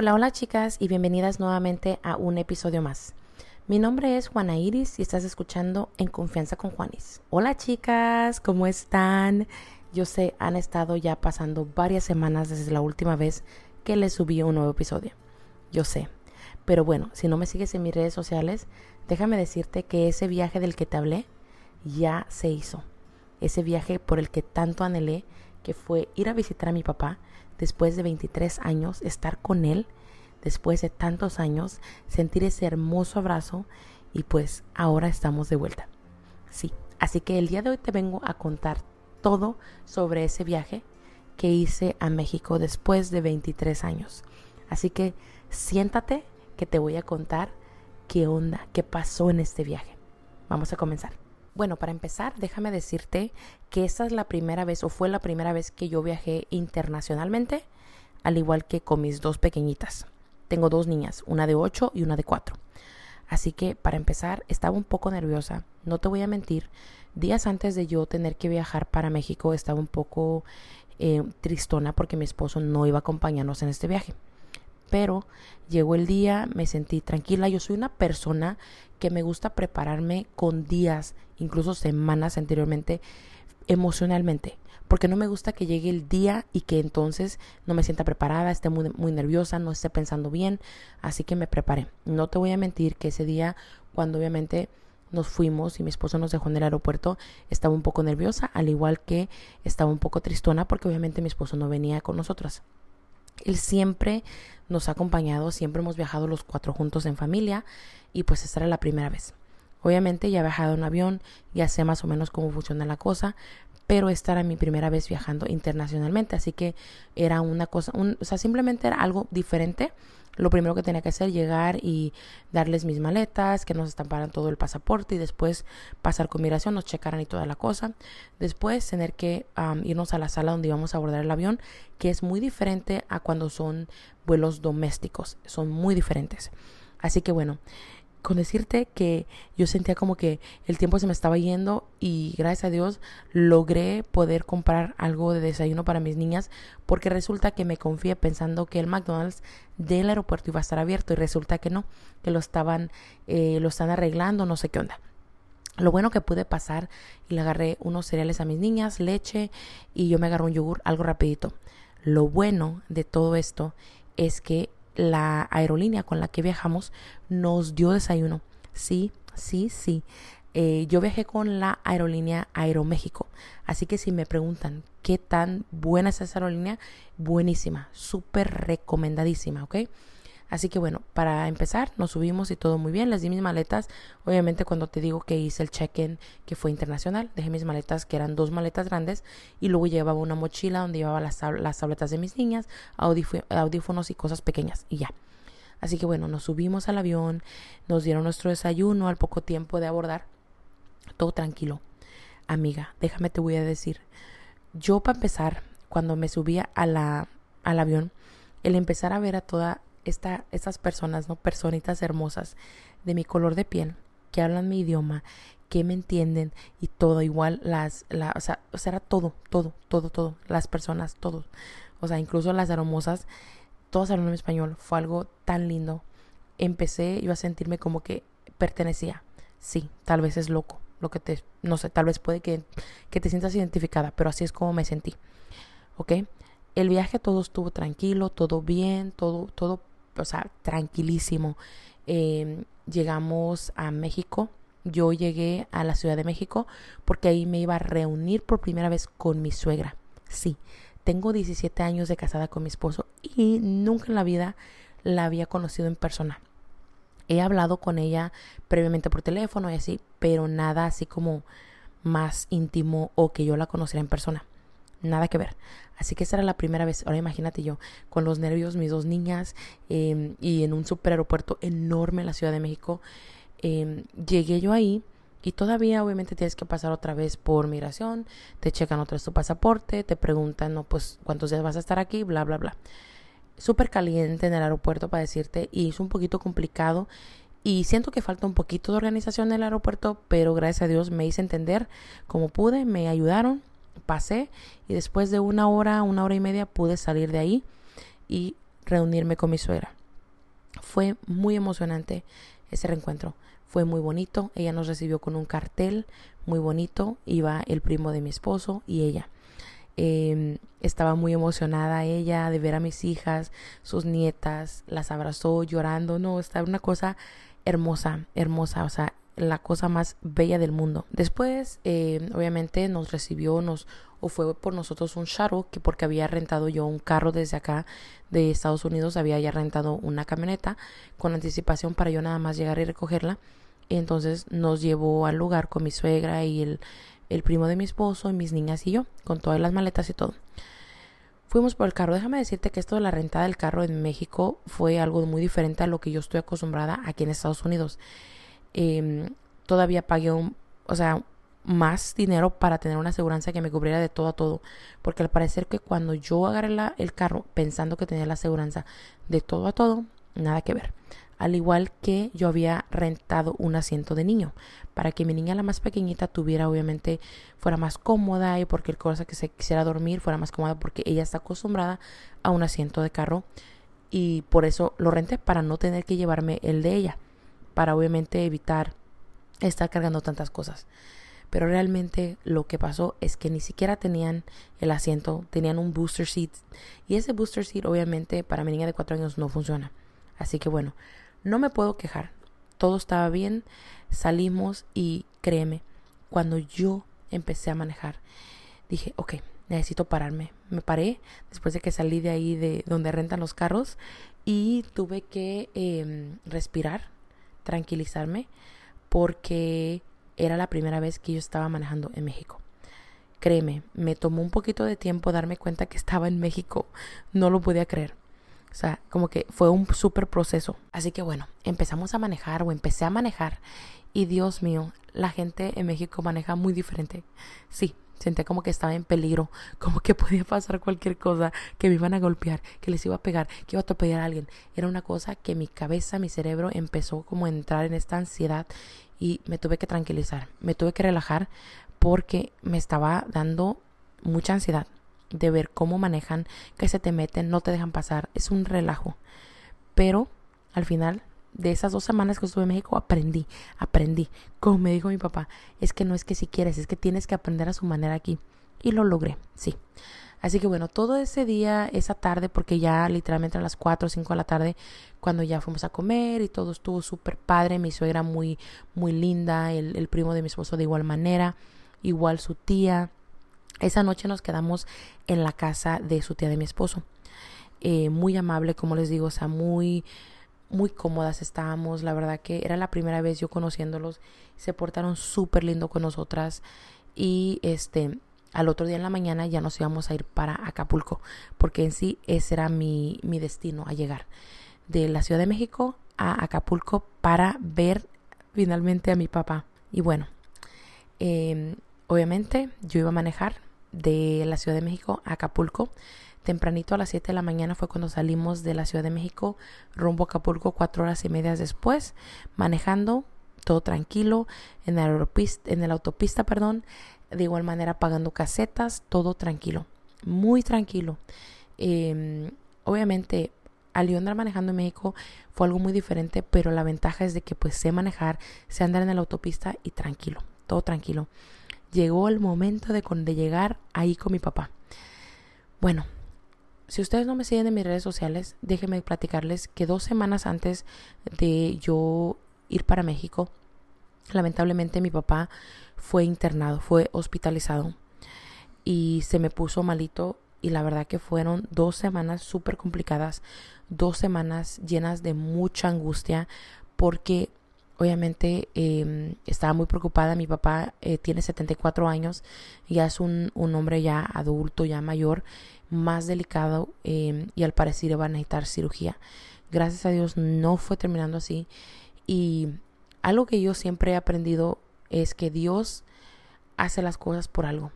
Hola, hola chicas y bienvenidas nuevamente a un episodio más. Mi nombre es Juana Iris y estás escuchando En Confianza con Juanis. Hola chicas, ¿cómo están? Yo sé, han estado ya pasando varias semanas desde la última vez que les subí un nuevo episodio. Yo sé. Pero bueno, si no me sigues en mis redes sociales, déjame decirte que ese viaje del que te hablé ya se hizo. Ese viaje por el que tanto anhelé, que fue ir a visitar a mi papá después de 23 años, estar con él después de tantos años, sentir ese hermoso abrazo y pues ahora estamos de vuelta. Sí, así que el día de hoy te vengo a contar todo sobre ese viaje que hice a México después de 23 años. Así que siéntate que te voy a contar qué onda, qué pasó en este viaje. Vamos a comenzar. Bueno, para empezar, déjame decirte que esta es la primera vez o fue la primera vez que yo viajé internacionalmente, al igual que con mis dos pequeñitas. Tengo dos niñas, una de 8 y una de 4. Así que para empezar estaba un poco nerviosa, no te voy a mentir. Días antes de yo tener que viajar para México estaba un poco eh, tristona porque mi esposo no iba a acompañarnos en este viaje. Pero llegó el día, me sentí tranquila. Yo soy una persona que me gusta prepararme con días, incluso semanas anteriormente, emocionalmente porque no me gusta que llegue el día y que entonces no me sienta preparada, esté muy, muy nerviosa, no esté pensando bien, así que me preparé. No te voy a mentir que ese día, cuando obviamente nos fuimos y mi esposo nos dejó en el aeropuerto, estaba un poco nerviosa, al igual que estaba un poco tristona porque obviamente mi esposo no venía con nosotras. Él siempre nos ha acompañado, siempre hemos viajado los cuatro juntos en familia y pues esta era la primera vez. Obviamente ya he viajado en avión, ya sé más o menos cómo funciona la cosa, pero esta era mi primera vez viajando internacionalmente, así que era una cosa, un, o sea, simplemente era algo diferente. Lo primero que tenía que hacer, llegar y darles mis maletas, que nos estamparan todo el pasaporte y después pasar con migración, nos checaran y toda la cosa. Después tener que irnos a la sala donde íbamos a abordar el avión, que es muy diferente a cuando son vuelos domésticos, son muy diferentes. Así que bueno, con decirte que yo sentía como que el tiempo se me estaba yendo y gracias a Dios logré poder comprar algo de desayuno para mis niñas porque resulta que me confié pensando que el McDonald's del aeropuerto iba a estar abierto y resulta que no, que lo estaban, eh, lo están arreglando, no sé qué onda. Lo bueno que pude pasar y le agarré unos cereales a mis niñas, leche y yo me agarré un yogur, algo rapidito. Lo bueno de todo esto es que la aerolínea con la que viajamos nos dio desayuno. Sí, sí, sí. Eh, yo viajé con la aerolínea Aeroméxico. Así que si me preguntan qué tan buena es esa aerolínea, buenísima, súper recomendadísima, ¿ok? Así que bueno, para empezar, nos subimos y todo muy bien. Les di mis maletas. Obviamente cuando te digo que hice el check-in que fue internacional, dejé mis maletas que eran dos maletas grandes y luego llevaba una mochila donde llevaba las, las tabletas de mis niñas, audífonos y cosas pequeñas y ya. Así que bueno, nos subimos al avión, nos dieron nuestro desayuno al poco tiempo de abordar. Todo tranquilo. Amiga, déjame te voy a decir. Yo para empezar, cuando me subía a la, al avión, el empezar a ver a toda esta, estas personas, ¿no? Personitas hermosas de mi color de piel, que hablan mi idioma, que me entienden y todo igual las, la, o sea, o sea, era todo, todo, todo, todo, las personas, todos, o sea, incluso las hermosas, todas hablan español, fue algo tan lindo. Empecé yo a sentirme como que pertenecía. Sí, tal vez es loco, lo que te, no sé, tal vez puede que, que te sientas identificada, pero así es como me sentí. ¿Ok? El viaje todo estuvo tranquilo, todo bien, todo, todo o sea, tranquilísimo. Em, llegamos a México. Yo llegué a la Ciudad de México porque ahí me iba a reunir por primera vez con mi suegra. Sí, tengo 17 años de casada con mi esposo y nunca en la vida la había conocido en persona. He hablado con ella previamente por teléfono y así, pero nada así como más íntimo o que yo la conociera en persona. Nada que ver. Así que esa era la primera vez. Ahora imagínate yo, con los nervios, mis dos niñas em, y en un super aeropuerto enorme en la Ciudad de México. Em, llegué yo ahí y todavía obviamente tienes que pasar otra vez por migración, te checan otra vez tu pasaporte, te preguntan, no, pues cuántos días vas a estar aquí, bla, bla, bla. Súper caliente en el aeropuerto para decirte y es un poquito complicado y siento que falta un poquito de organización en el aeropuerto, pero gracias a Dios me hice entender como pude, me ayudaron pasé y después de una hora, una hora y media pude salir de ahí y reunirme con mi suegra. Fue muy emocionante ese reencuentro. Fue muy bonito. Ella nos recibió con un cartel muy bonito. Iba el primo de mi esposo y ella. Em, estaba muy emocionada ella de ver a mis hijas, sus nietas, las abrazó llorando. No, estaba una cosa hermosa, hermosa. O sea, la cosa más bella del mundo. Después, em, obviamente, nos recibió, nos o fue por nosotros un shuttle, que porque había rentado yo un carro desde acá de Estados Unidos, había ya rentado una camioneta con anticipación para yo nada más llegar y recogerla. Entonces nos llevó al lugar con mi suegra y el, el primo de mi esposo y mis niñas y yo, con todas las maletas y todo. Fuimos por el carro. Déjame decirte que esto de la rentada del carro en México fue algo muy diferente a lo que yo estoy acostumbrada aquí en Estados Unidos. Em, todavía pagué un, o sea, más dinero para tener una aseguranza que me cubriera de todo a todo. Porque al parecer que cuando yo agarré la, el carro pensando que tenía la aseguranza de todo a todo, nada que ver. Al igual que yo había rentado un asiento de niño para que mi niña la más pequeñita tuviera obviamente fuera más cómoda y porque el cosa que se quisiera dormir fuera más cómoda porque ella está acostumbrada a un asiento de carro y por eso lo renté para no tener que llevarme el de ella para obviamente evitar estar cargando tantas cosas. Pero realmente lo que pasó es que ni siquiera tenían el asiento, tenían un booster seat. Y ese booster seat obviamente para mi niña de cuatro años no funciona. Así que bueno, no me puedo quejar, todo estaba bien, salimos y créeme, cuando yo empecé a manejar, dije, ok, necesito pararme. Me paré después de que salí de ahí de donde rentan los carros y tuve que em, respirar, tranquilizarme, porque era la primera vez que yo estaba manejando en México. Créeme, me tomó un poquito de tiempo darme cuenta que estaba en México. No lo podía creer. O sea, como que fue un súper proceso. Así que bueno, empezamos a manejar o empecé a manejar. Y Dios mío, la gente en México maneja muy diferente. Sí, sentía como que estaba en peligro, como que podía pasar cualquier cosa, que me iban a golpear, que les iba a pegar, que iba a atropellar a alguien. Era una cosa que mi cabeza, mi cerebro empezó como a entrar en esta ansiedad y me tuve que tranquilizar, me tuve que relajar porque me estaba dando mucha ansiedad de ver cómo manejan, que se te meten, no te dejan pasar, es un relajo. Pero al final de esas dos semanas que estuve en México aprendí, aprendí. Como me dijo mi papá, es que no es que si quieres, es que tienes que aprender a su manera aquí. Y lo logré, sí. Así que bueno, todo ese día, esa tarde, porque ya literalmente a las 4 o 5 de la tarde, cuando ya fuimos a comer y todo estuvo súper padre, mi suegra muy, muy linda, el, primo de mi esposo de igual manera, igual su tía. Esa noche nos quedamos en la casa de su tía de mi esposo. Eh, muy amable, como les digo, o sea, muy, muy cómodas estábamos. La verdad que era la primera vez yo conociéndolos. Se portaron súper lindo con nosotras. Y este, al otro día en la mañana ya nos íbamos a ir para Acapulco, porque en sí ese era mi, mi destino a llegar de la Ciudad de México a Acapulco para ver finalmente a mi papá. Y bueno, em, obviamente yo iba a manejar de la Ciudad de México a Acapulco. Tempranito a las 7 de la mañana fue cuando salimos de la Ciudad de México rumbo a Acapulco cuatro horas y media después, manejando todo tranquilo en el autopista, en el autopista perdón, de igual manera pagando casetas, todo tranquilo, muy tranquilo. Em, obviamente, andar manejando en México fue algo muy diferente, pero la ventaja es de que pues sé manejar, sé andar en la autopista y tranquilo, todo tranquilo. Llegó el momento de, de llegar ahí con mi papá. Bueno, si ustedes no me siguen en mis redes sociales, déjenme platicarles que dos semanas antes de yo ir para México, lamentablemente mi papá fue internado, fue hospitalizado y se me puso malito y la verdad que fueron dos semanas súper complicadas, dos semanas llenas de mucha angustia porque obviamente em, estaba muy preocupada. Mi papá eh, tiene 74 años, ya es un, un, hombre ya adulto, ya mayor, más delicado em, y al parecer iba a necesitar cirugía. Gracias a Dios no fue terminando así y algo que yo siempre he aprendido es que Dios hace las cosas por algo.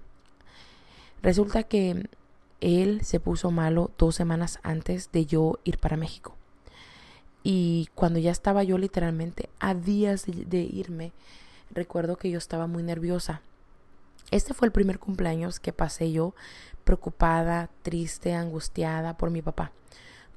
Resulta que él se puso malo dos semanas antes de yo ir para México. Y cuando ya estaba yo literalmente a días de, irme, recuerdo que yo estaba muy nerviosa. Este fue el primer cumpleaños que pasé yo preocupada, triste, angustiada por mi papá.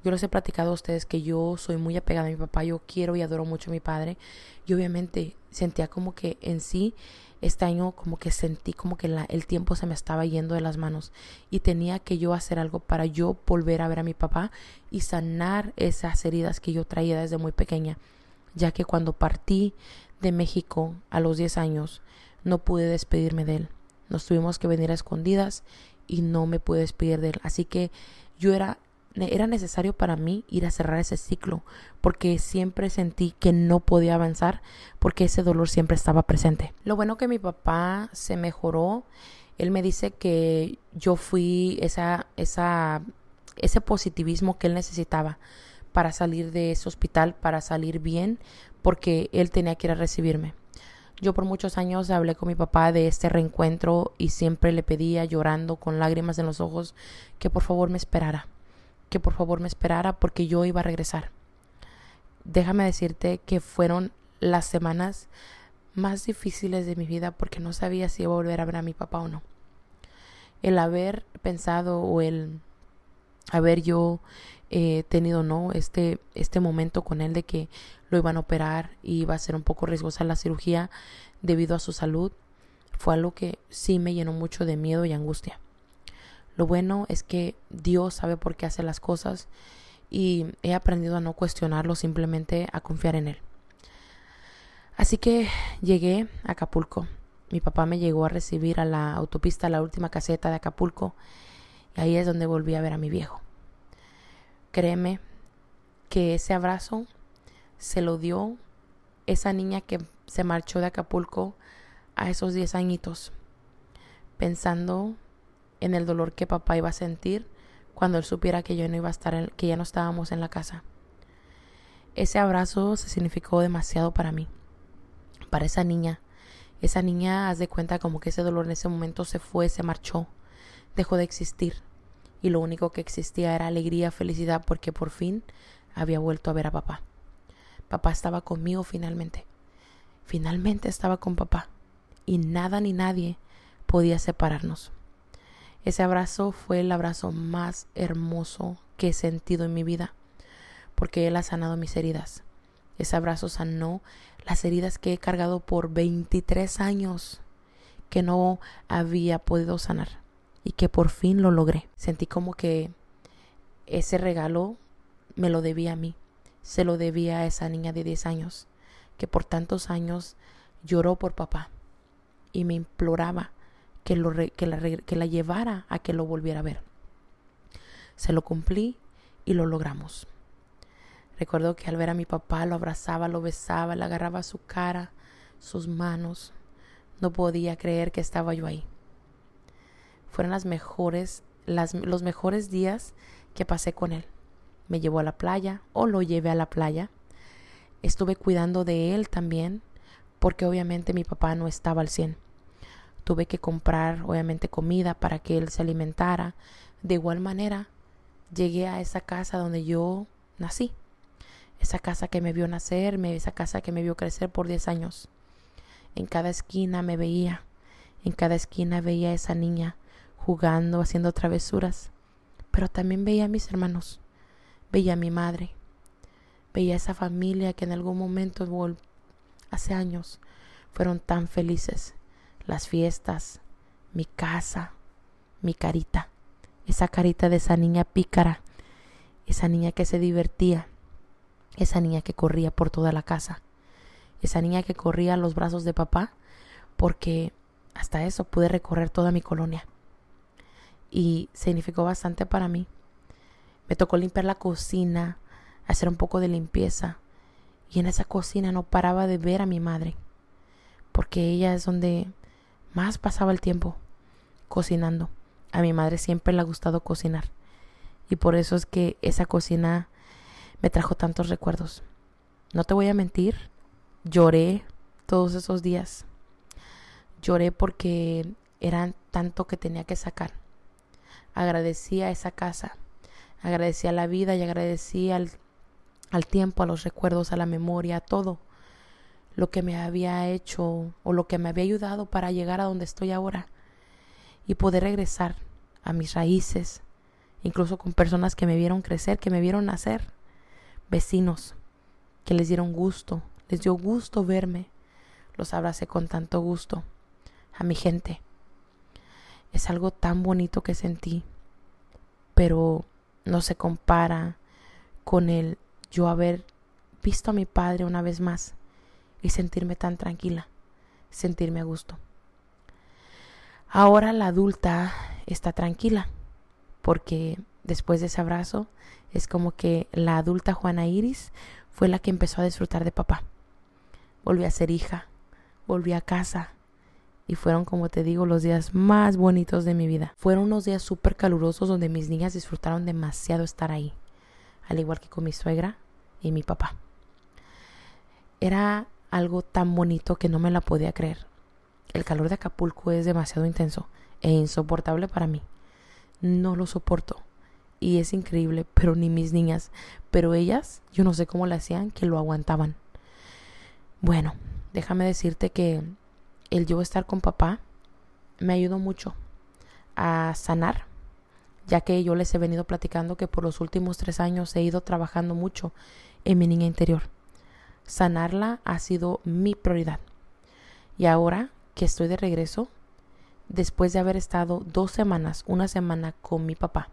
Yo les he platicado a ustedes que yo soy muy apegada a mi papá, yo quiero y adoro mucho a mi padre. Y obviamente sentía como que en sí este año como que sentí como que el tiempo se me estaba yendo de las manos y tenía que yo hacer algo para yo volver a ver a mi papá y sanar esas heridas que yo traía desde muy pequeña, ya que cuando partí de México a los 10 años no pude despedirme de él. Nos tuvimos que venir a escondidas y no me pude despedir de él. Así que yo era era necesario para mí ir a cerrar ese ciclo, porque siempre sentí que no podía avanzar, porque ese dolor siempre estaba presente. Lo bueno que mi papá se mejoró, él me dice que yo fui esa, esa, ese positivismo que él necesitaba para salir de ese hospital, para salir bien, porque él tenía que ir a recibirme. Yo por muchos años hablé con mi papá de este reencuentro y siempre le pedía, llorando, con lágrimas en los ojos, que por favor me esperara que por favor me esperara porque yo iba a regresar. Déjame decirte que fueron las semanas más difíciles de mi vida porque no sabía si iba a volver a ver a mi papá o no. El haber pensado o el haber yo eh, tenido no este este momento con él de que lo iban a operar y iba a ser un poco riesgosa la cirugía debido a su salud fue algo que sí me llenó mucho de miedo y angustia. Lo bueno es que Dios sabe por qué hace las cosas y he aprendido a no cuestionarlo, simplemente a confiar en Él. Así que llegué a Acapulco. Mi papá me llegó a recibir a la autopista, a la última caseta de Acapulco, y ahí es donde volví a ver a mi viejo. Créeme que ese abrazo se lo dio esa niña que se marchó de Acapulco a esos 10 añitos, pensando en el dolor que papá iba a sentir cuando él supiera que yo no iba a estar, que ya no estábamos en la casa. Ese abrazo se significó demasiado para mí, para esa niña. Esa niña, haz de cuenta como que ese dolor en ese momento se fue, se marchó, dejó de existir. Y lo único que existía era alegría, felicidad, porque por fin había vuelto a ver a papá. Papá estaba conmigo finalmente. Finalmente estaba con papá. Y nada ni nadie podía separarnos. Ese abrazo fue el abrazo más hermoso que he sentido en mi vida, porque Él ha sanado mis heridas. Ese abrazo sanó las heridas que he cargado por 23 años que no había podido sanar y que por fin lo logré. Sentí como que ese regalo me lo debía a mí, se lo debía a esa niña de 10 años que por tantos años lloró por papá y me imploraba que, lo, que, la, que la llevara a que lo volviera a ver. Se lo cumplí y lo logramos. Recuerdo que al ver a mi papá lo abrazaba, lo besaba, le agarraba su cara, sus manos. No podía creer que estaba yo ahí. Fueron las mejores, las, los mejores días que pasé con él. Me llevó a la playa o lo llevé a la playa. Estuve cuidando de él también, porque obviamente mi papá no estaba al 100 tuve que comprar obviamente comida para que él se alimentara. De igual manera, llegué a esa casa donde yo nací. Esa casa que me vio nacer, esa casa que me vio crecer por 10 años. En cada esquina me veía, en cada esquina veía a esa niña jugando, haciendo travesuras. Pero también veía a mis hermanos, veía a mi madre, veía a esa familia que en algún momento, hace años, fueron tan felices las fiestas, mi casa, mi carita, esa carita de esa niña pícara, esa niña que se divertía, esa niña que corría por toda la casa, esa niña que corría a los brazos de papá, porque hasta eso pude recorrer toda mi colonia. Y significó bastante para mí. Me tocó limpiar la cocina, hacer un poco de limpieza. Y en esa cocina no paraba de ver a mi madre, porque ella es donde más pasaba el tiempo cocinando. A mi madre siempre le ha gustado cocinar. Y por eso es que esa cocina me trajo tantos recuerdos. No te voy a mentir, lloré todos esos días. Lloré porque eran tanto que tenía que sacar. Agradecía esa casa, agradecía la vida y agradecía al, al tiempo, a los recuerdos, a la memoria, a todo lo que me había hecho o lo que me había ayudado para llegar a donde estoy ahora y poder regresar a mis raíces incluso con personas que me vieron crecer, que me vieron nacer, vecinos que les dieron gusto, les dio gusto verme, los abracé con tanto gusto, a mi gente. Es algo tan bonito que sentí, pero no se compara con el yo haber visto a mi padre una vez más y sentirme tan tranquila, sentirme a gusto. Ahora la adulta está tranquila porque después de ese abrazo es como que la adulta Juana Iris fue la que empezó a disfrutar de papá. Volví a ser hija, volví a casa y fueron, como te digo, los días más bonitos de mi vida. Fueron unos días súper calurosos donde mis niñas disfrutaron demasiado estar ahí, al igual que con mi suegra y mi papá. Era algo tan bonito que no me la podía creer. El calor de Acapulco es demasiado intenso e insoportable para mí. No lo soporto. Y es increíble, pero ni mis niñas, pero ellas, yo no sé cómo le hacían, que lo aguantaban. Bueno, déjame decirte que el yo estar con papá me ayudó mucho a sanar, ya que yo les he venido platicando que por los últimos tres años he ido trabajando mucho en mi niña interior. Sanarla ha sido mi prioridad. Y ahora que estoy de regreso, después de haber estado dos semanas, una semana con mi papá,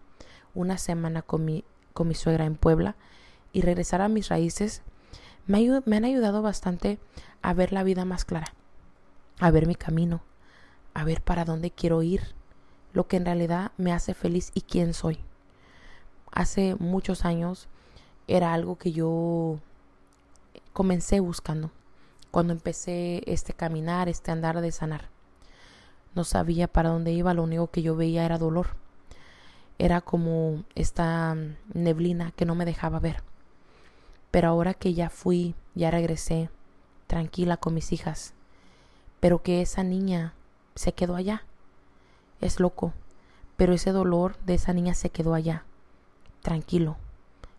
una semana con mi, con mi suegra en Puebla, y regresar a mis raíces, me, me han ayudado bastante a ver la vida más clara, a ver mi camino, a ver para dónde quiero ir, lo que en realidad me hace feliz y quién soy. Hace muchos años era algo que yo comencé buscando cuando empecé este caminar, este andar de sanar. No sabía para dónde iba, lo único que yo veía era dolor. Era como esta neblina que no me dejaba ver. Pero ahora que ya fui, ya regresé, tranquila con mis hijas, pero que esa niña se quedó allá. Es loco, pero ese dolor de esa niña se quedó allá, tranquilo,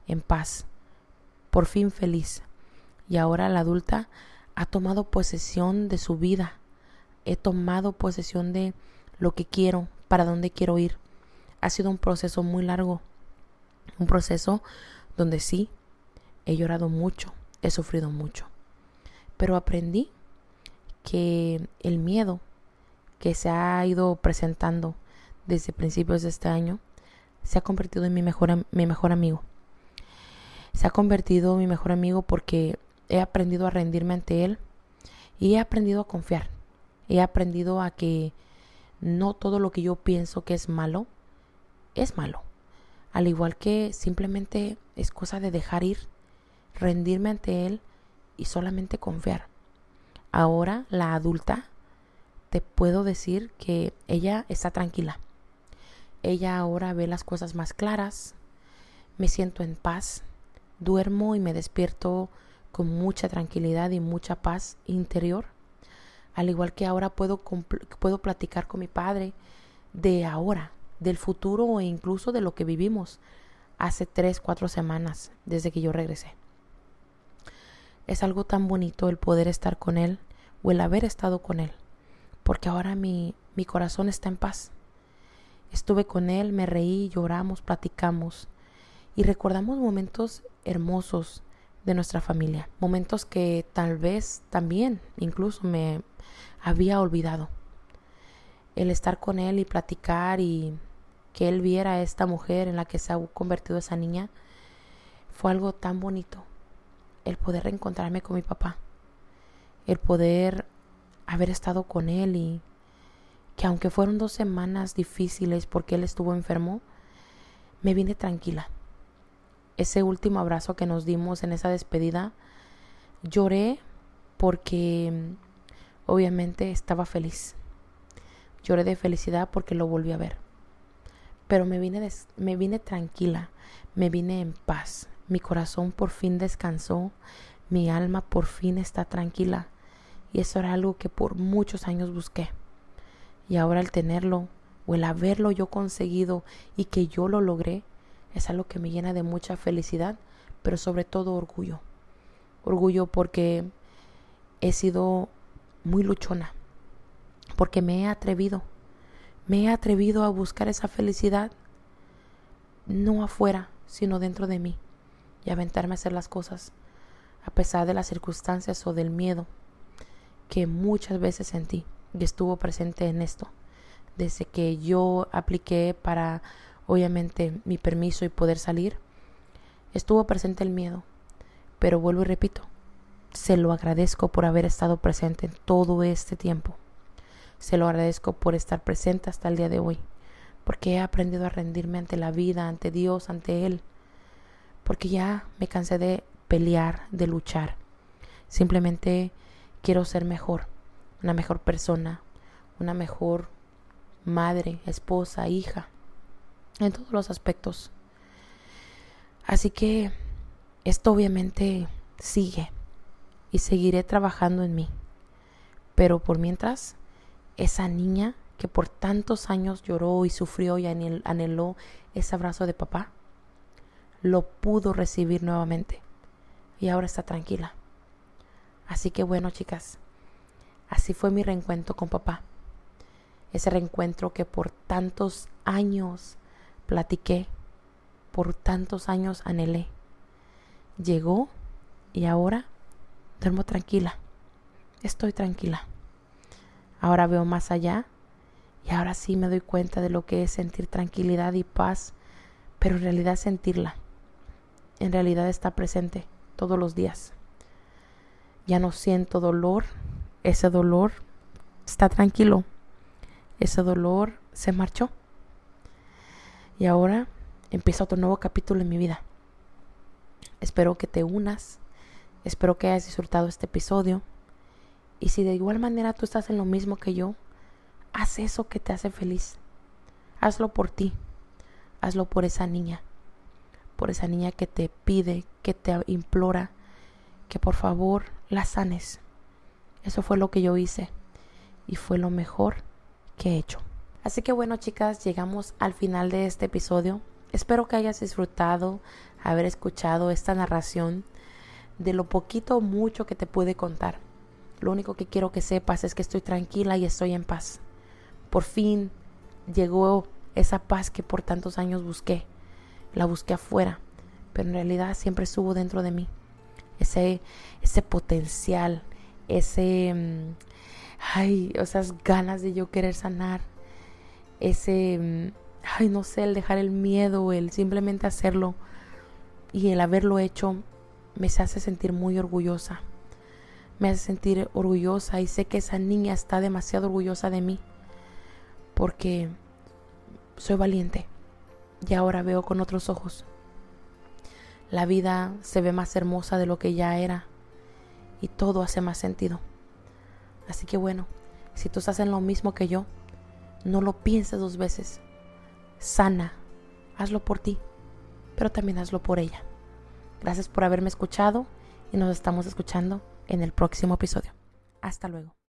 en paz, por fin feliz. Y ahora la adulta ha tomado posesión de su vida. He tomado posesión de lo que quiero, para dónde quiero ir. Ha sido un proceso muy largo, un proceso donde sí, he llorado mucho, he sufrido mucho, pero aprendí que el miedo que se ha ido presentando desde principios de este año se ha convertido en mi mejor, mi mejor amigo. Se ha convertido en mi mejor amigo porque he aprendido a rendirme ante él y he aprendido a confiar. He aprendido a que no todo lo que yo pienso que es malo es malo. Al igual que simplemente es cosa de dejar ir, rendirme ante él y solamente confiar. Ahora la adulta te puedo decir que ella está tranquila. Ella ahora ve las cosas más claras, me siento en paz, duermo y me despierto con mucha tranquilidad y mucha paz interior. Al igual que ahora puedo, puedo platicar con mi padre de ahora, del futuro e incluso de lo que vivimos hace tres, cuatro semanas desde que yo regresé. Es algo tan bonito el poder estar con Él o el haber estado con Él, porque ahora mi, mi corazón está en paz. Estuve con Él, me reí, lloramos, platicamos y recordamos momentos hermosos de nuestra familia, momentos que tal vez también incluso me había olvidado. El estar con Él y platicar y que Él viera a esta mujer en la que se ha convertido esa niña fue algo tan bonito el poder reencontrarme con mi papá, el poder haber estado con él y que aunque fueron dos semanas difíciles porque él estuvo enfermo, me vine tranquila. Ese último abrazo que nos dimos en esa despedida, lloré porque obviamente estaba feliz. Lloré de felicidad porque lo volví a ver. Pero me vine, me vine tranquila, me vine en paz, mi corazón por fin descansó, mi alma por fin está tranquila. Y eso era algo que por muchos años busqué. Y ahora el tenerlo o el haberlo yo conseguido y que yo lo logré es algo que me llena de mucha felicidad, pero sobre todo orgullo. Orgullo porque he sido muy luchona, porque me he atrevido, me he atrevido a buscar esa felicidad, no afuera, sino dentro de mí, y aventarme a hacer las cosas, a pesar de las circunstancias o del miedo que muchas veces sentí y estuvo presente en esto. Desde que yo apliqué para, obviamente, mi permiso y poder salir, estuvo presente el miedo. Pero vuelvo y repito, se lo agradezco por haber estado presente en todo este tiempo. Se lo agradezco por estar presente hasta el día de hoy, porque he aprendido a rendirme ante la vida, ante Dios, ante Él, porque ya me cansé de pelear, de luchar. Simplemente quiero ser mejor, una mejor persona, una mejor madre, esposa, hija, en todos los aspectos. Así que esto obviamente sigue y seguiré trabajando en mí. Pero por mientras, esa niña que por tantos años lloró y sufrió y anheló ese abrazo de papá, lo pudo recibir nuevamente y ahora está tranquila. Así que bueno, chicas, así fue mi reencuentro con papá. Ese reencuentro que por tantos años platiqué, por tantos años anhelé. Llegó y ahora Duermo tranquila. Estoy tranquila. Ahora veo más allá y ahora sí me doy cuenta de lo que es sentir tranquilidad y paz, pero en realidad sentirla. En realidad está presente todos los días. Ya no siento dolor. Ese dolor está tranquilo. Ese dolor se marchó. Y ahora empieza otro nuevo capítulo en mi vida. Espero que te unas Espero que hayas disfrutado este episodio. Y si de igual manera tú estás en lo mismo que yo, haz eso que te hace feliz. Hazlo por ti. Hazlo por esa niña. Por esa niña que te pide, que te implora, que por favor la sanes. Eso fue lo que yo hice. Y fue lo mejor que he hecho. Así que bueno chicas, llegamos al final de este episodio. Espero que hayas disfrutado haber escuchado esta narración de lo poquito o mucho que te pude contar. Lo único que quiero que sepas es que estoy tranquila y estoy en paz. Por fin llegó esa paz que por tantos años busqué. La busqué afuera, pero en realidad siempre estuvo dentro de mí. Ese, ese potencial, ese, mm, ay, esas ganas de yo querer sanar, ese, mm, ay, no sé, el dejar el miedo, el simplemente hacerlo y el haberlo hecho me hace sentir muy orgullosa. Me hace sentir orgullosa y sé que esa niña está demasiado orgullosa de mí porque soy valiente y ahora veo con otros ojos. La vida se ve más hermosa de lo que ya era y todo hace más sentido. Así que bueno, si tú estás lo mismo que yo, no lo pienses dos veces. Sana, hazlo por ti, pero también hazlo por ella. Gracias por haberme escuchado y nos estamos escuchando en el próximo episodio. Hasta luego.